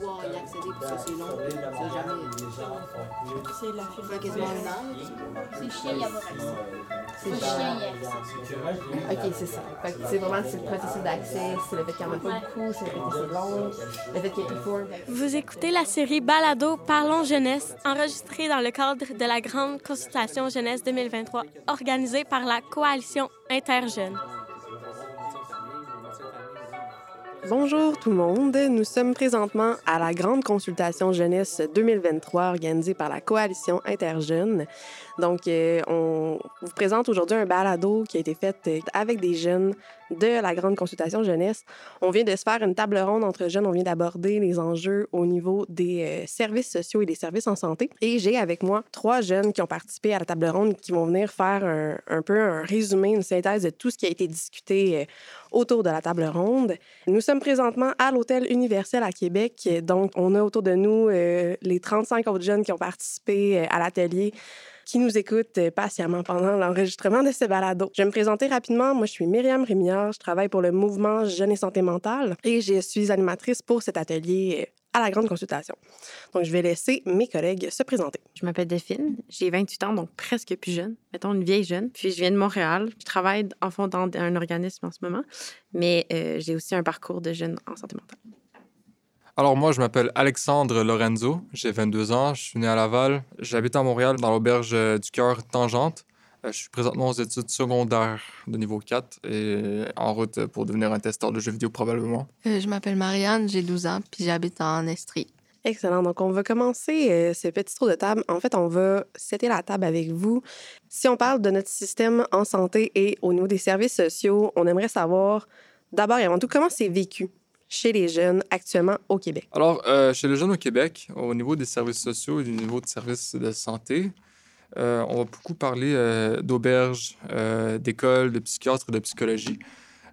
pouvoir y accéder parce que c'est long. C'est jamais. C'est la fait quasiment un an. C'est chiant y avoir. C'est y accès. OK, c'est ça. C'est vraiment le processus d'accès, c'est le fait qu'il n'y en a pas beaucoup, c'est le fait que c'est long, le fait qu'il faut... Vous écoutez la série Balado Parlons jeunesse, enregistrée dans le cadre de la grande consultation jeunesse 2023, organisée par la Coalition Interjeunes. Bonjour tout le monde. Nous sommes présentement à la grande consultation jeunesse 2023 organisée par la Coalition Interjeunes. Donc, euh, on vous présente aujourd'hui un balado qui a été fait euh, avec des jeunes de la grande consultation jeunesse. On vient de se faire une table ronde entre jeunes. On vient d'aborder les enjeux au niveau des euh, services sociaux et des services en santé. Et j'ai avec moi trois jeunes qui ont participé à la table ronde qui vont venir faire un, peu un résumé, une synthèse de tout ce qui a été discuté autour de la table ronde. Nous sommes présentement à l'Hôtel Universel à Québec. Donc, on a autour de nous les 35 autres jeunes qui ont participé à l'atelier qui nous écoutent euh, patiemment pendant l'enregistrement de ce balado. Je vais me présenter rapidement. Moi, je suis Myriam Rémillard. Je travaille pour le mouvement Jeunes et Santé mentale et je suis animatrice pour cet atelier euh, à la grande consultation. Donc, je vais laisser mes collègues se présenter. Je m'appelle Delphine, j'ai 28 ans, donc presque plus jeune, mettons une vieille jeune. Puis je viens de Montréal. Je travaille en fond dans un organisme en ce moment, mais euh, j'ai aussi un parcours de jeune en santé mentale. Alors moi, je m'appelle Alexandre Lorenzo, j'ai 22 ans, je suis né à Laval, j'habite à Montréal dans l'auberge euh, du cœur Tangente. Euh, Je suis présentement aux études secondaires de niveau 4 et en route pour devenir un testeur de jeux vidéo probablement. Euh, je m'appelle Marianne, j'ai 12 ans, puis j'habite en Estrie. Excellent. Donc, on va commencer euh, ce petit tour de table. En fait, on va setter la table avec vous. Si on parle de notre système en santé et au niveau des services sociaux, on aimerait savoir d'abord et avant tout comment c'est vécu? Chez les jeunes actuellement au Québec. Alors, euh, chez les jeunes au Québec, au niveau des services sociaux et du niveau de services de santé, euh, on va beaucoup parler euh, d'auberges, d'écoles, de psychiatres de psychologie.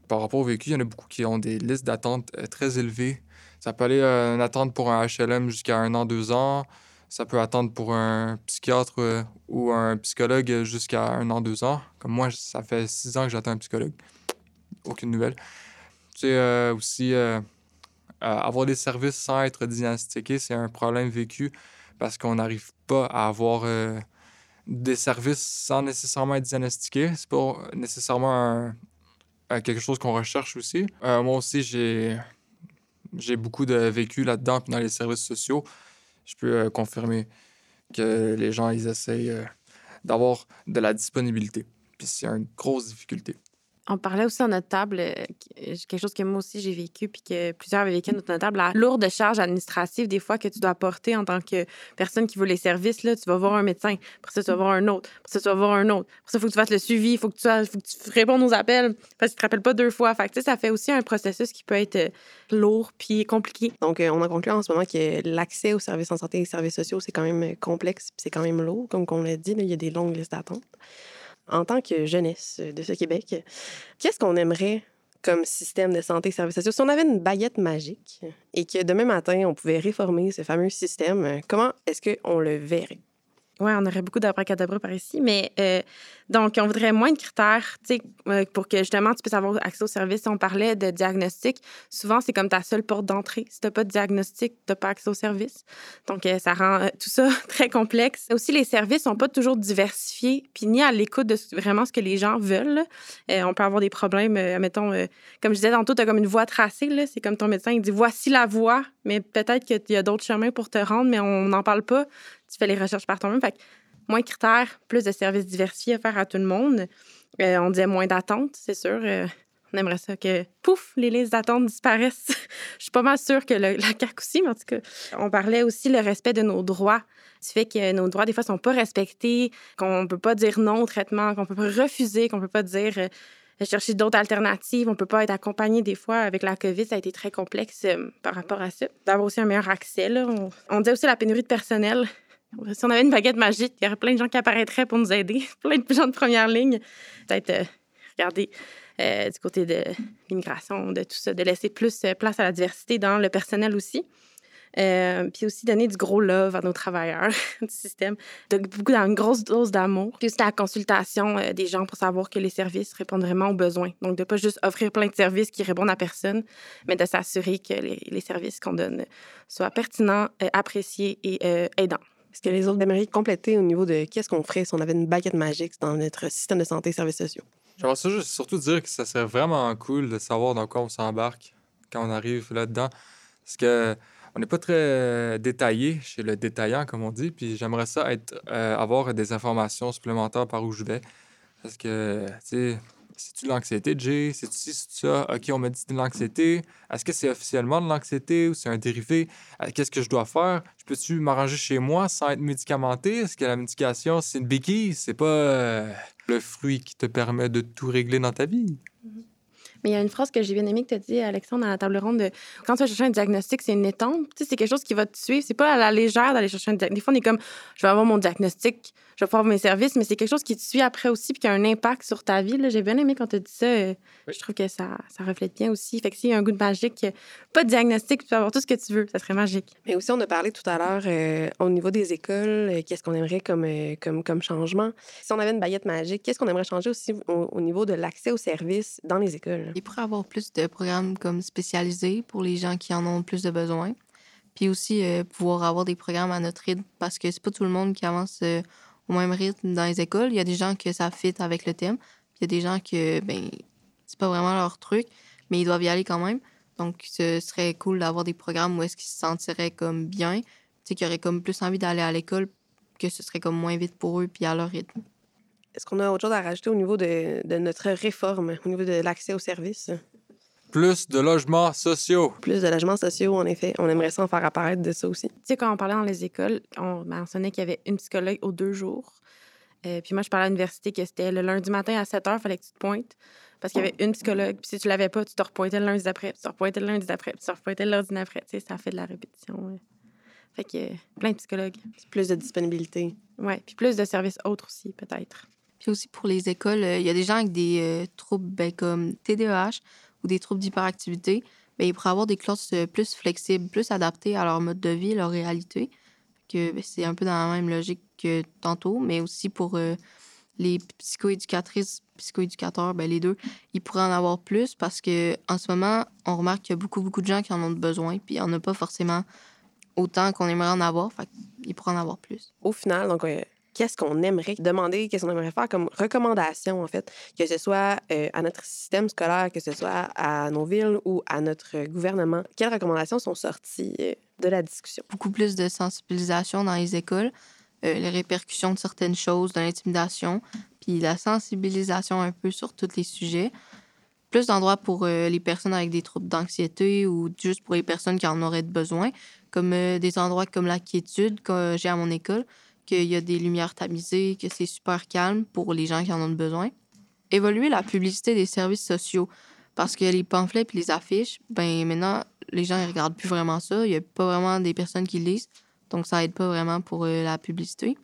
Par rapport au vécu, il y en a beaucoup qui ont des listes d'attente très élevées. Ça peut aller euh, une attente pour un HLM jusqu'à un an, deux ans. Ça peut attendre pour un psychiatre ou un psychologue jusqu'à un an, deux ans. Comme moi, ça fait six ans que j'attends un psychologue. Aucune nouvelle. C'est euh, aussi euh, euh, avoir des services sans être diagnostiqué, c'est un problème vécu parce qu'on n'arrive pas à avoir des services sans nécessairement être diagnostiqué. C'est pas nécessairement quelque chose qu'on recherche aussi. Moi aussi, j'ai j'ai beaucoup de vécu là-dedans, puis dans les services sociaux. Je peux confirmer que les gens, ils essayent d'avoir de la disponibilité. Puis c'est une grosse difficulté. On parlait aussi à notre table, euh, quelque chose que moi aussi j'ai vécu, puis que plusieurs avaient vécu à notre table, la lourde charge administrative des fois que tu dois porter en tant que personne qui veut les services. Là, tu vas voir un médecin, après ça, tu vas voir un autre, après ça, tu vas voir un autre. Après ça, il faut que tu fasses le suivi, il faut que tu, faut que tu répondes aux appels parce qu'ils ne te rappellent pas deux fois. Fait que, tu ça fait aussi un processus qui peut être euh, lourd puis compliqué. Donc, euh, on a conclu en ce moment que l'accès aux services en santé et aux services sociaux, c'est quand même euh, complexe puis c'est quand même lourd. Comme on l'a dit, là, il y a des longues listes d'attente. En tant que jeunesse de ce Québec, qu'est-ce qu'on aimerait comme système de santé et services sociaux? Si on avait une baguette magique et que demain matin, on pouvait réformer ce fameux système, comment est-ce qu'on le verrait? Oui, on aurait beaucoup d'abracadabra par ici, mais euh, donc, on voudrait moins de critères, euh, pour que justement tu puisses avoir accès aux services. On parlait de diagnostic, souvent, c'est comme ta seule porte d'entrée. Si tu n'as pas de diagnostic, tu n'as pas accès aux services. Donc, euh, ça rend euh, tout ça très complexe. Aussi, les services sont pas toujours diversifiés, puis ni à l'écoute de vraiment ce que les gens veulent. on peut avoir des problèmes, mettons, comme je disais tantôt, tu as comme une voie tracée. C'est comme ton médecin, il dit voici la voie, mais peut-être qu'il y a d'autres chemins pour te rendre, mais on n'en parle pas. Tu fais les recherches par toi-même. Fait que moins de critères, plus de services diversifiés à faire à tout le monde. Euh, on disait moins d'attentes, c'est sûr. Euh, on aimerait ça que, pouf, les listes d'attente disparaissent. Je suis pas mal sûre que la CAQ aussi, mais en tout cas, on parlait aussi le respect de nos droits. Du fait que nos droits, des fois, sont pas respectés, qu'on peut pas dire non au traitement, qu'on peut pas refuser, qu'on peut pas dire euh, chercher d'autres alternatives. On peut pas être accompagné des fois. Avec la COVID, ça a été très complexe euh, par rapport à ça. D'avoir aussi un meilleur accès. On, on disait aussi la pénurie de personnel. Si on avait une baguette magique, il y aurait plein de gens qui apparaîtraient pour nous aider, plein de gens de première ligne. Peut-être euh, regarder euh, du côté de l'immigration, de tout ça, de laisser plus place à la diversité dans le personnel aussi. Euh, puis aussi donner du gros love à nos travailleurs du système. Donc, beaucoup, une grosse dose d'amour. Puis aussi la consultation euh, des gens pour savoir que les services répondent vraiment aux besoins. Donc, de pas juste offrir plein de services qui répondent à personne, mais de s'assurer que les, les services qu'on donne soient pertinents, euh, appréciés et euh, aidants. Est-ce que les autres aimeraient compléter au niveau de qu'est-ce qu'on ferait si on avait une baguette magique dans notre système de santé et services sociaux? J'aimerais ça juste surtout dire que ça serait vraiment cool de savoir dans quoi on s'embarque quand on arrive là-dedans. Parce que on n'est pas très euh, détaillé chez le détaillant, comme on dit. Puis j'aimerais ça euh, avoir des informations supplémentaires par où je vais. Parce que, tu sais, c'est-tu de l'anxiété, Jay? C'est-tu ça? OK, on m'a dit de l'anxiété. Est-ce que c'est officiellement de l'anxiété ou c'est un dérivé? Euh, Qu'est-ce que je dois faire? Je peux-tu m'arranger chez moi sans être médicamenté? Est-ce que la médication, c'est une béquille? C'est pas le fruit qui te permet de tout régler dans ta vie? Mais il y a une phrase que j'ai bien aimée que tu as dit, Alexandre, à la table ronde de quand tu vas chercher un diagnostic, c'est une étampe. C'est quelque chose qui va te suivre. C'est pas à la légère d'aller chercher un diagnostic. Des fois, on est comme, je vais avoir mon diagnostic, je vais pouvoir avoir mes services, mais c'est quelque chose qui te suit après aussi puis qui a un impact sur ta vie. là. J'ai bien aimé quand tu as dit ça. euh, Oui. Je trouve que ça, ça reflète bien aussi. Fait que s'il y a un goût de magique, euh, pas de diagnostic, tu peux avoir tout ce que tu veux. Ça serait magique. Mais aussi, on a parlé tout à l'heure euh, au niveau des écoles, euh, qu'est-ce qu'on aimerait comme, euh, comme, comme changement. Si on avait une baguette magique, qu'est-ce qu'on aimerait changer aussi au, au niveau de l'accès aux services dans les écoles? Il pourrait y avoir plus de programmes comme spécialisés pour les gens qui en ont plus de besoin. Puis aussi euh, pouvoir avoir des programmes à notre rythme parce que c'est pas tout le monde qui avance euh, au même rythme dans les écoles. Il y a des gens que ça fit avec le thème. Il y a des gens que ben c'est pas vraiment leur truc, mais ils doivent y aller quand même. Donc ce serait cool d'avoir des programmes où est-ce qu'ils se sentiraient comme bien, tu sais qu'ils auraient comme plus envie d'aller à l'école que ce serait comme moins vite pour eux puis à leur rythme. Est-ce qu'on a autre chose à rajouter au niveau de, de notre réforme, au niveau de l'accès aux services? Plus de logements sociaux. Plus de logements sociaux, en effet. On aimerait ça en faire apparaître de ça aussi. Tu sais, quand on parlait dans les écoles, on mentionnait qu'il y avait une psychologue aux deux jours. Euh, puis moi, je parlais à l'université que c'était le lundi matin à 7 heures, il fallait que tu te pointes. Parce qu'il y avait une psychologue. Puis si tu l'avais pas, tu te repointais le lundi d'après, puis tu te repointais le lundi d'après, puis tu te repointais le lundi d'après. Tu sais, ça fait de la répétition. ouais. Fait que euh, plein de psychologues. Plus de disponibilité. Ouais. Puis plus de services autres aussi, peut-être. Puis aussi pour les écoles, euh, il y a des gens avec des euh, troubles ben, comme TDAH ou des troubles d'hyperactivité. Ben, ils pourraient avoir des classes euh, plus flexibles, plus adaptées à leur mode de vie, leur réalité. Ben, c'est un peu dans la même logique que tantôt, mais aussi pour euh, les psychoéducatrices, psychoéducateurs, ben, les deux, ils pourraient en avoir plus parce que en ce moment, on remarque qu'il y a beaucoup, beaucoup de gens qui en ont besoin, puis il n'y en a pas forcément autant qu'on aimerait en avoir. Fait qu'ils pourraient en avoir plus. Au final, donc, euh, qu'est-ce qu'on aimerait demander, qu'est-ce qu'on aimerait faire comme recommandation, en fait, que ce soit euh, à notre système scolaire, que ce soit à nos villes ou à notre gouvernement? Quelles recommandations sont sorties euh, de la discussion? beaucoup plus de sensibilisation dans les écoles, euh, les répercussions de certaines choses, de l'intimidation, puis la sensibilisation un peu sur tous les sujets. Plus d'endroits pour les personnes avec des troubles d'anxiété ou juste pour les personnes qui en auraient besoin, comme des endroits comme la quiétude que j'ai à mon école, qu'il y a des lumières tamisées, que c'est super calme pour les gens qui en ont besoin. Évoluer la publicité des services sociaux, parce que les pamphlets et les affiches, ben maintenant, les gens ne regardent plus vraiment ça. Il n'y a pas vraiment des personnes qui lisent. Donc, ça aide pas vraiment pour euh, la publicité.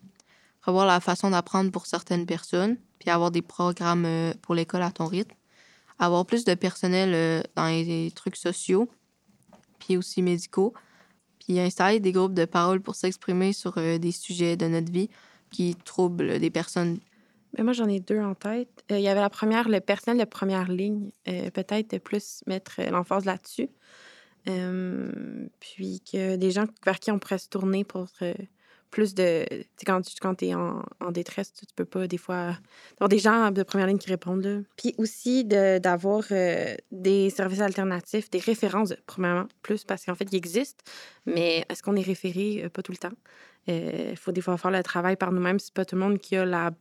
Revoir la façon d'apprendre pour certaines personnes, puis avoir des programmes euh, pour l'école à ton rythme. Avoir plus de personnel euh, dans les trucs sociaux, puis aussi médicaux. Puis installer des groupes de parole pour s'exprimer sur euh, des sujets de notre vie qui troublent des personnes. Mais moi, j'en ai deux en tête. Euh, Il y avait la première, le personnel de première ligne. Euh, Peut-être plus mettre l'emphase là-dessus. Puis que des gens vers qui on pourrait se tourner pour plus de. Quand tu es en, détresse, tu, peux pas des fois. avoir des gens de première ligne qui répondent. Puis aussi d'avoir euh, des services alternatifs, des références, premièrement, plus parce qu'en fait, ils existent. Mais est-ce qu'on est référé? Euh, pas tout le temps. Il faut des fois faire le travail par nous-mêmes. C'est pas tout le monde qui a la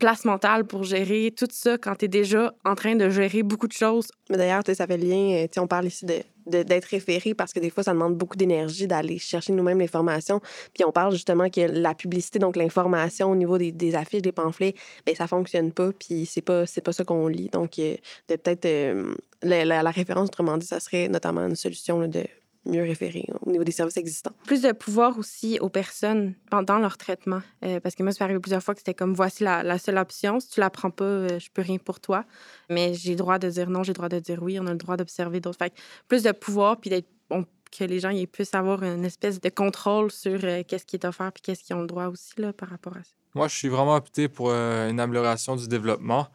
place mentale pour gérer tout ça quand tu es déjà en train de gérer beaucoup de choses. Mais d'ailleurs, ça fait lien. euh, on parle ici de- d'être référé parce que des fois, ça demande beaucoup d'énergie d'aller chercher nous-mêmes l'information. Puis on parle justement que la publicité, donc l'information au niveau des, affiches, des pamphlets, bien, ça fonctionne pas. Puis c'est pas, c'est pas ça qu'on lit. Donc, euh, de peut-être. euh, la, référence, autrement dit, ça serait notamment une solution de mieux référer au niveau des services existants. Plus de pouvoir aussi aux personnes pendant leur traitement. Euh, parce que moi, ça m'est arrivé plusieurs fois que c'était comme voici la, la seule option. Si tu la prends pas, euh, je peux rien pour toi. Mais j'ai le droit de dire non, j'ai le droit de dire oui. On a le droit d'observer d'autres. Fait que plus de pouvoir, puis d'être on- que les gens ils puissent avoir une espèce de contrôle sur euh, qu'est-ce qui est offert puis qu'est-ce qu'ils ont le droit aussi là, par rapport à ça. Moi, je suis vraiment opté pour euh, une amélioration du développement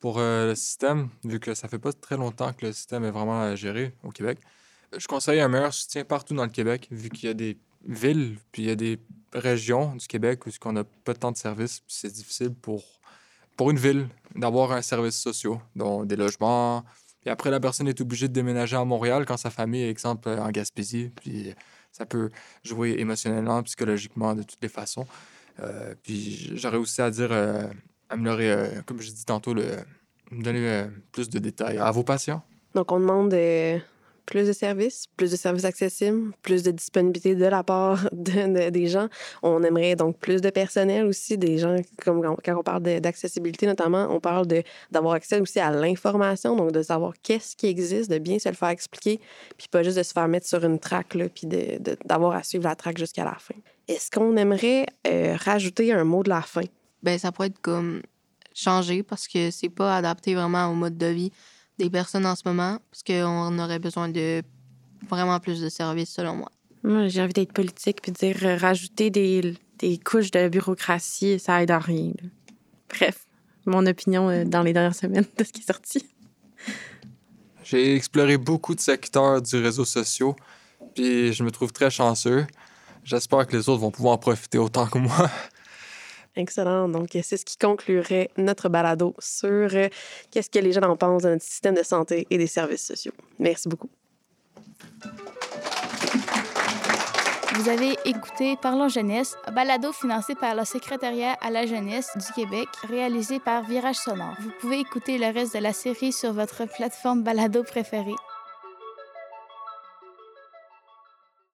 pour euh, le système, vu que ça fait pas très longtemps que le système est vraiment géré au Québec. Je conseille un meilleur soutien partout dans le Québec, vu qu'il y a des villes, puis il y a des régions du Québec où on n'a pas tant de services, c'est difficile pour, pour une ville d'avoir un service social, dont des logements. Puis après, la personne est obligée de déménager à Montréal quand sa famille est, exemple, en Gaspésie, puis ça peut jouer émotionnellement, psychologiquement, de toutes les façons. Euh, puis j'aurais aussi à dire, euh, euh, comme je dis tantôt, le, donner euh, plus de détails à vos patients. Donc, on demande euh, plus de services, plus de services accessibles, plus de disponibilité de la part de- de- des gens. On aimerait donc plus de personnel aussi, des gens, comme quand- on parle d'accessibilité notamment, on parle d'avoir accès aussi à l'information, donc de savoir qu'est-ce qui existe, de bien se le faire expliquer, puis pas juste de se faire mettre sur une traque, là, puis d'avoir à suivre la traque jusqu'à la fin. Est-ce qu'on aimerait euh, rajouter un mot de la fin? Ben, ça pourrait être comme changer parce que c'est pas adapté vraiment au mode de vie des personnes en ce moment, parce qu'on aurait besoin de vraiment plus de services, selon moi. Moi, j'ai envie d'être politique puis de dire euh, rajouter des, des couches de bureaucratie, ça aide à rien. là. Bref, mon opinion euh, dans les dernières semaines de ce qui est sorti. J'ai exploré beaucoup de secteurs du réseau social, puis je me trouve très chanceux. J'espère que les autres vont pouvoir en profiter autant que moi. Excellent. Donc, c'est ce qui conclurait notre balado sur euh, qu'est-ce que les gens en pensent de notre système de santé et des services sociaux. Merci beaucoup. Vous avez écouté Parlons Jeunesse, un balado financé par le Secrétariat à la jeunesse du Québec, réalisé par Virage Sonore. Vous pouvez écouter le reste de la série sur votre plateforme balado préférée.